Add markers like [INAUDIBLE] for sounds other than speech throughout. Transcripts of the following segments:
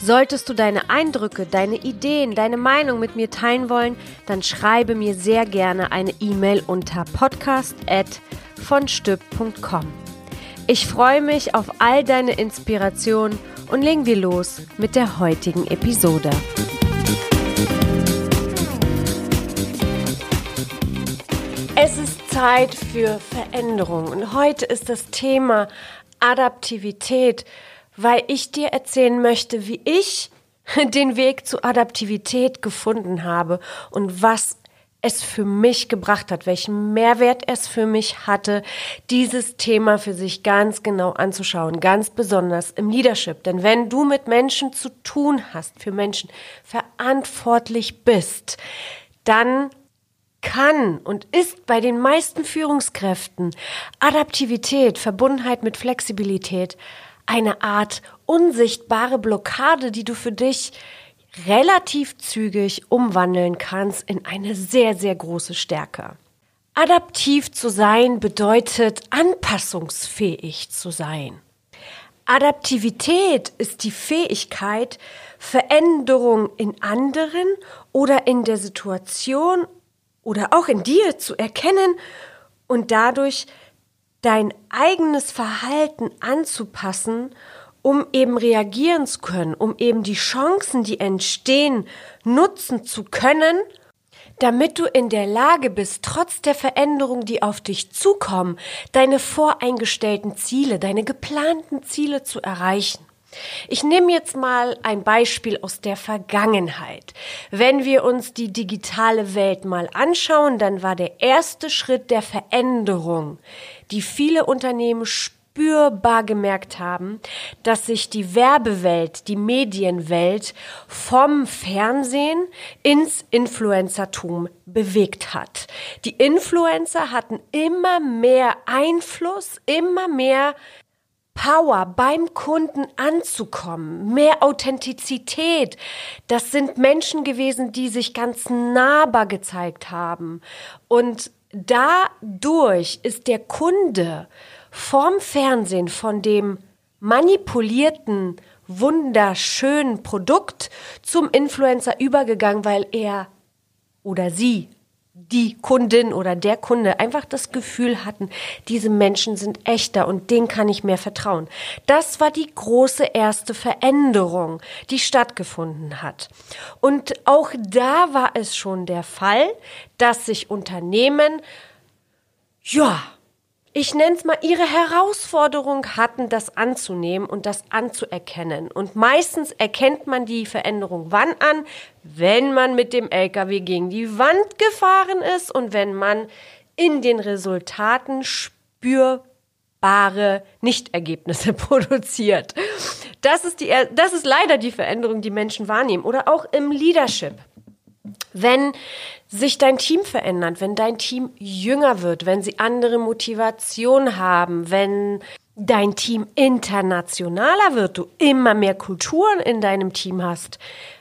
Solltest du deine Eindrücke, deine Ideen, deine Meinung mit mir teilen wollen, dann schreibe mir sehr gerne eine E-Mail unter podcast@vonstück.com. Ich freue mich auf all deine Inspirationen und legen wir los mit der heutigen Episode. Es ist Zeit für Veränderung und heute ist das Thema Adaptivität weil ich dir erzählen möchte, wie ich [LAUGHS] den Weg zur Adaptivität gefunden habe und was es für mich gebracht hat, welchen Mehrwert es für mich hatte, dieses Thema für sich ganz genau anzuschauen, ganz besonders im Leadership. Denn wenn du mit Menschen zu tun hast, für Menschen verantwortlich bist, dann kann und ist bei den meisten Führungskräften Adaptivität, Verbundenheit mit Flexibilität eine Art unsichtbare Blockade, die du für dich relativ zügig umwandeln kannst in eine sehr, sehr große Stärke. Adaptiv zu sein bedeutet anpassungsfähig zu sein. Adaptivität ist die Fähigkeit, Veränderung in anderen oder in der Situation oder auch in dir zu erkennen und dadurch dein eigenes Verhalten anzupassen, um eben reagieren zu können, um eben die Chancen, die entstehen, nutzen zu können, damit du in der Lage bist, trotz der Veränderungen, die auf dich zukommen, deine voreingestellten Ziele, deine geplanten Ziele zu erreichen. Ich nehme jetzt mal ein Beispiel aus der Vergangenheit. Wenn wir uns die digitale Welt mal anschauen, dann war der erste Schritt der Veränderung, die viele Unternehmen spürbar gemerkt haben, dass sich die Werbewelt, die Medienwelt vom Fernsehen ins Influencertum bewegt hat. Die Influencer hatten immer mehr Einfluss, immer mehr Power beim Kunden anzukommen, mehr Authentizität. Das sind Menschen gewesen, die sich ganz nahbar gezeigt haben. Und dadurch ist der Kunde vom Fernsehen, von dem manipulierten, wunderschönen Produkt zum Influencer übergegangen, weil er oder sie die Kundin oder der Kunde einfach das Gefühl hatten, diese Menschen sind echter und denen kann ich mehr vertrauen. Das war die große erste Veränderung, die stattgefunden hat. Und auch da war es schon der Fall, dass sich Unternehmen, ja, ich nenne es mal, ihre Herausforderung hatten, das anzunehmen und das anzuerkennen. Und meistens erkennt man die Veränderung wann an? Wenn man mit dem LKW gegen die Wand gefahren ist und wenn man in den Resultaten spürbare Nichtergebnisse [LAUGHS] produziert. Das ist, die, das ist leider die Veränderung, die Menschen wahrnehmen. Oder auch im Leadership. Wenn sich dein Team verändert, wenn dein Team jünger wird, wenn sie andere Motivation haben, wenn dein Team internationaler wird, du immer mehr Kulturen in deinem Team hast,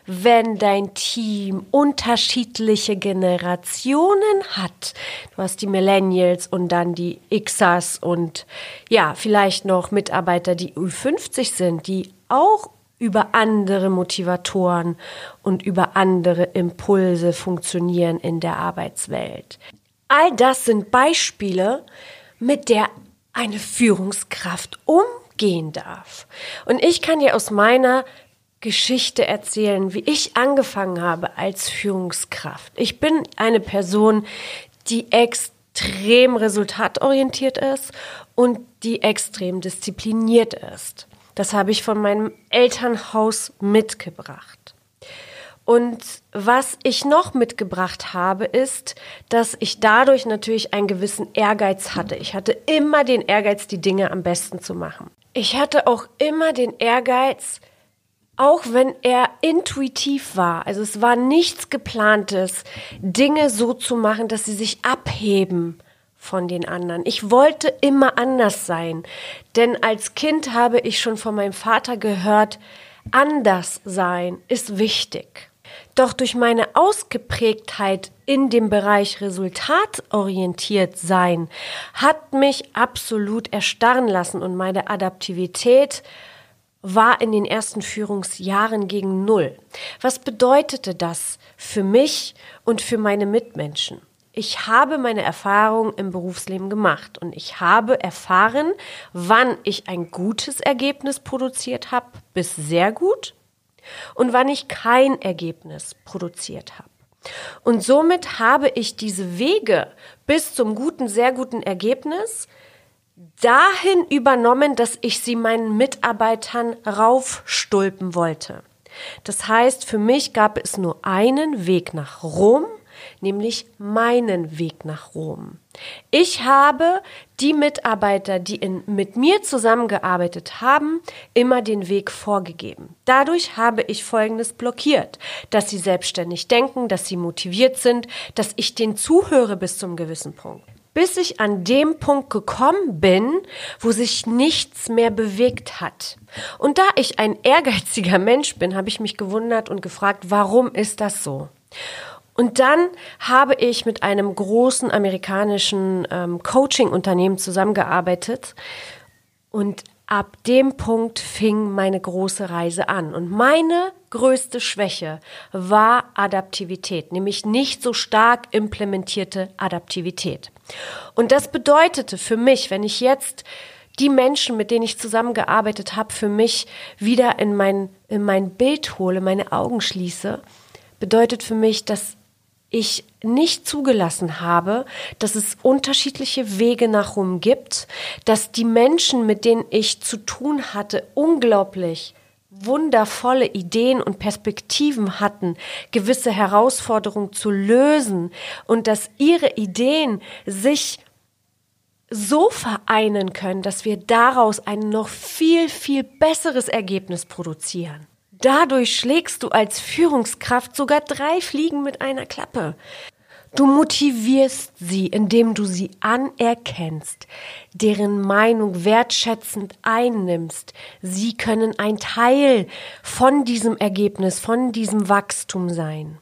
wenn dein Team unterschiedliche Generationen hat. Du hast die Millennials und dann die Xers und ja, vielleicht noch Mitarbeiter, die Ü50 sind, die auch über andere Motivatoren und über andere Impulse funktionieren in der Arbeitswelt. All das sind Beispiele, mit der eine Führungskraft umgehen darf. Und ich kann dir aus meiner Geschichte erzählen, wie ich angefangen habe als Führungskraft. Ich bin eine Person, die extrem resultatorientiert ist und die extrem diszipliniert ist. Das habe ich von meinem Elternhaus mitgebracht. Und was ich noch mitgebracht habe, ist, dass ich dadurch natürlich einen gewissen Ehrgeiz hatte. Ich hatte immer den Ehrgeiz, die Dinge am besten zu machen. Ich hatte auch immer den Ehrgeiz, auch wenn er intuitiv war, also es war nichts geplantes, Dinge so zu machen, dass sie sich abheben von den anderen. Ich wollte immer anders sein, denn als Kind habe ich schon von meinem Vater gehört, anders sein ist wichtig. Doch durch meine Ausgeprägtheit in dem Bereich resultatorientiert sein hat mich absolut erstarren lassen und meine Adaptivität war in den ersten Führungsjahren gegen Null. Was bedeutete das für mich und für meine Mitmenschen? Ich habe meine Erfahrung im Berufsleben gemacht und ich habe erfahren, wann ich ein gutes Ergebnis produziert habe, bis sehr gut und wann ich kein Ergebnis produziert habe. Und somit habe ich diese Wege bis zum guten, sehr guten Ergebnis dahin übernommen, dass ich sie meinen Mitarbeitern raufstulpen wollte. Das heißt, für mich gab es nur einen Weg nach Rom, nämlich meinen Weg nach Rom. Ich habe die Mitarbeiter, die in, mit mir zusammengearbeitet haben, immer den Weg vorgegeben. Dadurch habe ich Folgendes blockiert, dass sie selbstständig denken, dass sie motiviert sind, dass ich denen zuhöre bis zum gewissen Punkt bis ich an dem Punkt gekommen bin, wo sich nichts mehr bewegt hat. Und da ich ein ehrgeiziger [LAUGHS] Mensch bin, habe ich mich gewundert und gefragt, warum ist das so? Und dann habe ich mit einem großen amerikanischen ähm, Coaching-Unternehmen zusammengearbeitet und ab dem Punkt fing meine große Reise an. Und meine größte Schwäche war Adaptivität, nämlich nicht so stark implementierte Adaptivität. Und das bedeutete für mich, wenn ich jetzt die Menschen, mit denen ich zusammengearbeitet habe, für mich wieder in mein, in mein Bild hole, meine Augen schließe, bedeutet für mich, dass ich nicht zugelassen habe, dass es unterschiedliche Wege nach Rom gibt, dass die Menschen, mit denen ich zu tun hatte, unglaublich wundervolle Ideen und Perspektiven hatten, gewisse Herausforderungen zu lösen und dass ihre Ideen sich so vereinen können, dass wir daraus ein noch viel, viel besseres Ergebnis produzieren. Dadurch schlägst du als Führungskraft sogar drei Fliegen mit einer Klappe. Du motivierst sie, indem du sie anerkennst, deren Meinung wertschätzend einnimmst. Sie können ein Teil von diesem Ergebnis, von diesem Wachstum sein.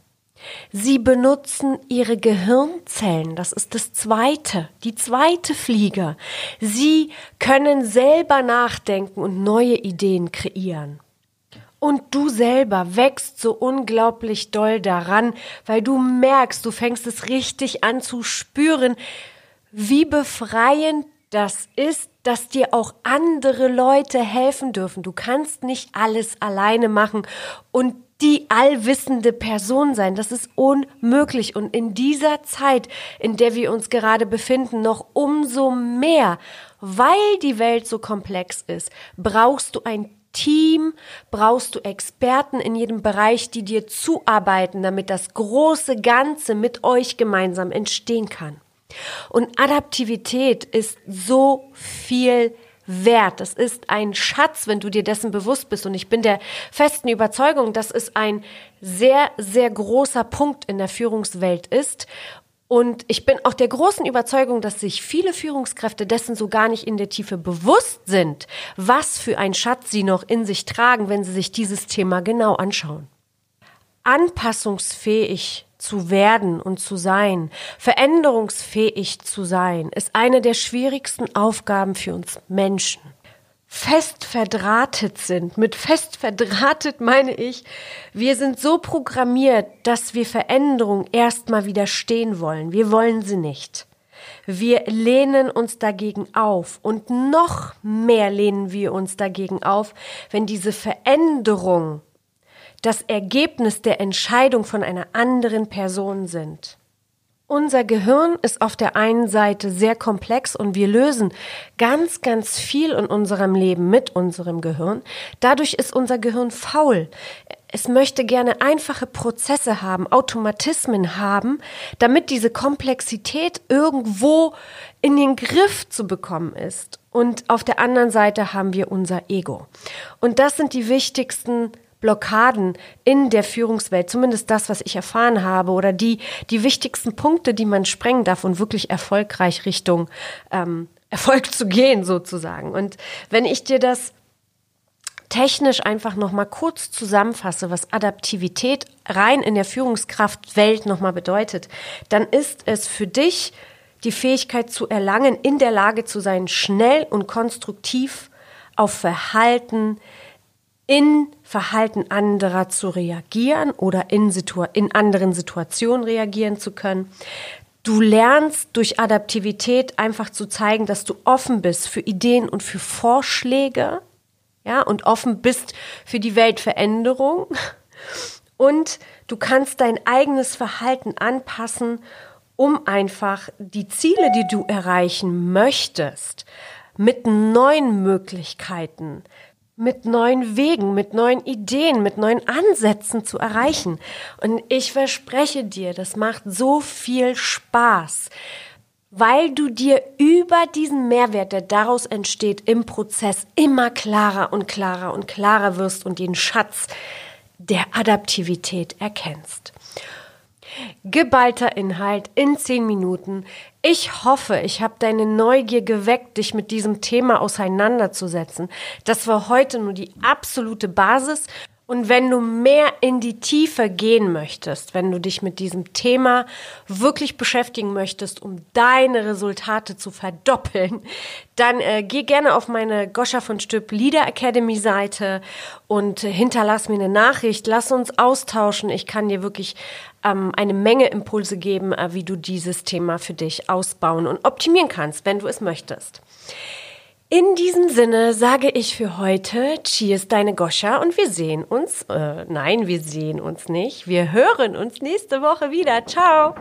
Sie benutzen ihre Gehirnzellen. Das ist das zweite, die zweite Fliege. Sie können selber nachdenken und neue Ideen kreieren. Und du selber wächst so unglaublich doll daran, weil du merkst, du fängst es richtig an zu spüren, wie befreiend das ist, dass dir auch andere Leute helfen dürfen. Du kannst nicht alles alleine machen und die allwissende Person sein. Das ist unmöglich. Und in dieser Zeit, in der wir uns gerade befinden, noch umso mehr, weil die Welt so komplex ist, brauchst du ein Team brauchst du Experten in jedem Bereich, die dir zuarbeiten, damit das große Ganze mit euch gemeinsam entstehen kann. Und Adaptivität ist so viel wert. Das ist ein Schatz, wenn du dir dessen bewusst bist. Und ich bin der festen Überzeugung, dass es ein sehr, sehr großer Punkt in der Führungswelt ist. Und ich bin auch der großen Überzeugung, dass sich viele Führungskräfte dessen so gar nicht in der Tiefe bewusst sind, was für ein Schatz sie noch in sich tragen, wenn sie sich dieses Thema genau anschauen. Anpassungsfähig zu werden und zu sein, veränderungsfähig zu sein, ist eine der schwierigsten Aufgaben für uns Menschen fest verdrahtet sind. Mit fest verdrahtet meine ich, wir sind so programmiert, dass wir Veränderung erstmal widerstehen wollen. Wir wollen sie nicht. Wir lehnen uns dagegen auf und noch mehr lehnen wir uns dagegen auf, wenn diese Veränderung das Ergebnis der Entscheidung von einer anderen Person sind. Unser Gehirn ist auf der einen Seite sehr komplex und wir lösen ganz, ganz viel in unserem Leben mit unserem Gehirn. Dadurch ist unser Gehirn faul. Es möchte gerne einfache Prozesse haben, Automatismen haben, damit diese Komplexität irgendwo in den Griff zu bekommen ist. Und auf der anderen Seite haben wir unser Ego. Und das sind die wichtigsten Blockaden in der Führungswelt, zumindest das, was ich erfahren habe, oder die, die wichtigsten Punkte, die man sprengen darf und wirklich erfolgreich Richtung ähm, Erfolg zu gehen, sozusagen. Und wenn ich dir das technisch einfach noch mal kurz zusammenfasse, was Adaptivität rein in der Führungskraftwelt noch mal bedeutet, dann ist es für dich die Fähigkeit zu erlangen, in der Lage zu sein, schnell und konstruktiv auf Verhalten in Verhalten anderer zu reagieren oder in, Situ in anderen Situationen reagieren zu können. Du lernst durch Adaptivität einfach zu zeigen, dass du offen bist für Ideen und für Vorschläge, ja, und offen bist für die Weltveränderung. Und du kannst dein eigenes Verhalten anpassen, um einfach die Ziele, die du erreichen möchtest, mit neuen Möglichkeiten, mit neuen Wegen, mit neuen Ideen, mit neuen Ansätzen zu erreichen. Und ich verspreche dir, das macht so viel Spaß, weil du dir über diesen Mehrwert, der daraus entsteht, im Prozess immer klarer und klarer und klarer wirst und den Schatz der Adaptivität erkennst. Geballter Inhalt in zehn Minuten. Ich hoffe, ich habe deine Neugier geweckt, dich mit diesem Thema auseinanderzusetzen. Das war heute nur die absolute Basis. Und wenn du mehr in die Tiefe gehen möchtest, wenn du dich mit diesem Thema wirklich beschäftigen möchtest, um deine Resultate zu verdoppeln, dann äh, geh gerne auf meine Goscha von Stüpp Leader Academy Seite und äh, hinterlass mir eine Nachricht. Lass uns austauschen. Ich kann dir wirklich ähm, eine Menge Impulse geben, äh, wie du dieses Thema für dich ausbauen und optimieren kannst, wenn du es möchtest. In diesem Sinne sage ich für heute Cheers, deine Goscha und wir sehen uns, äh, nein, wir sehen uns nicht, wir hören uns nächste Woche wieder. Ciao!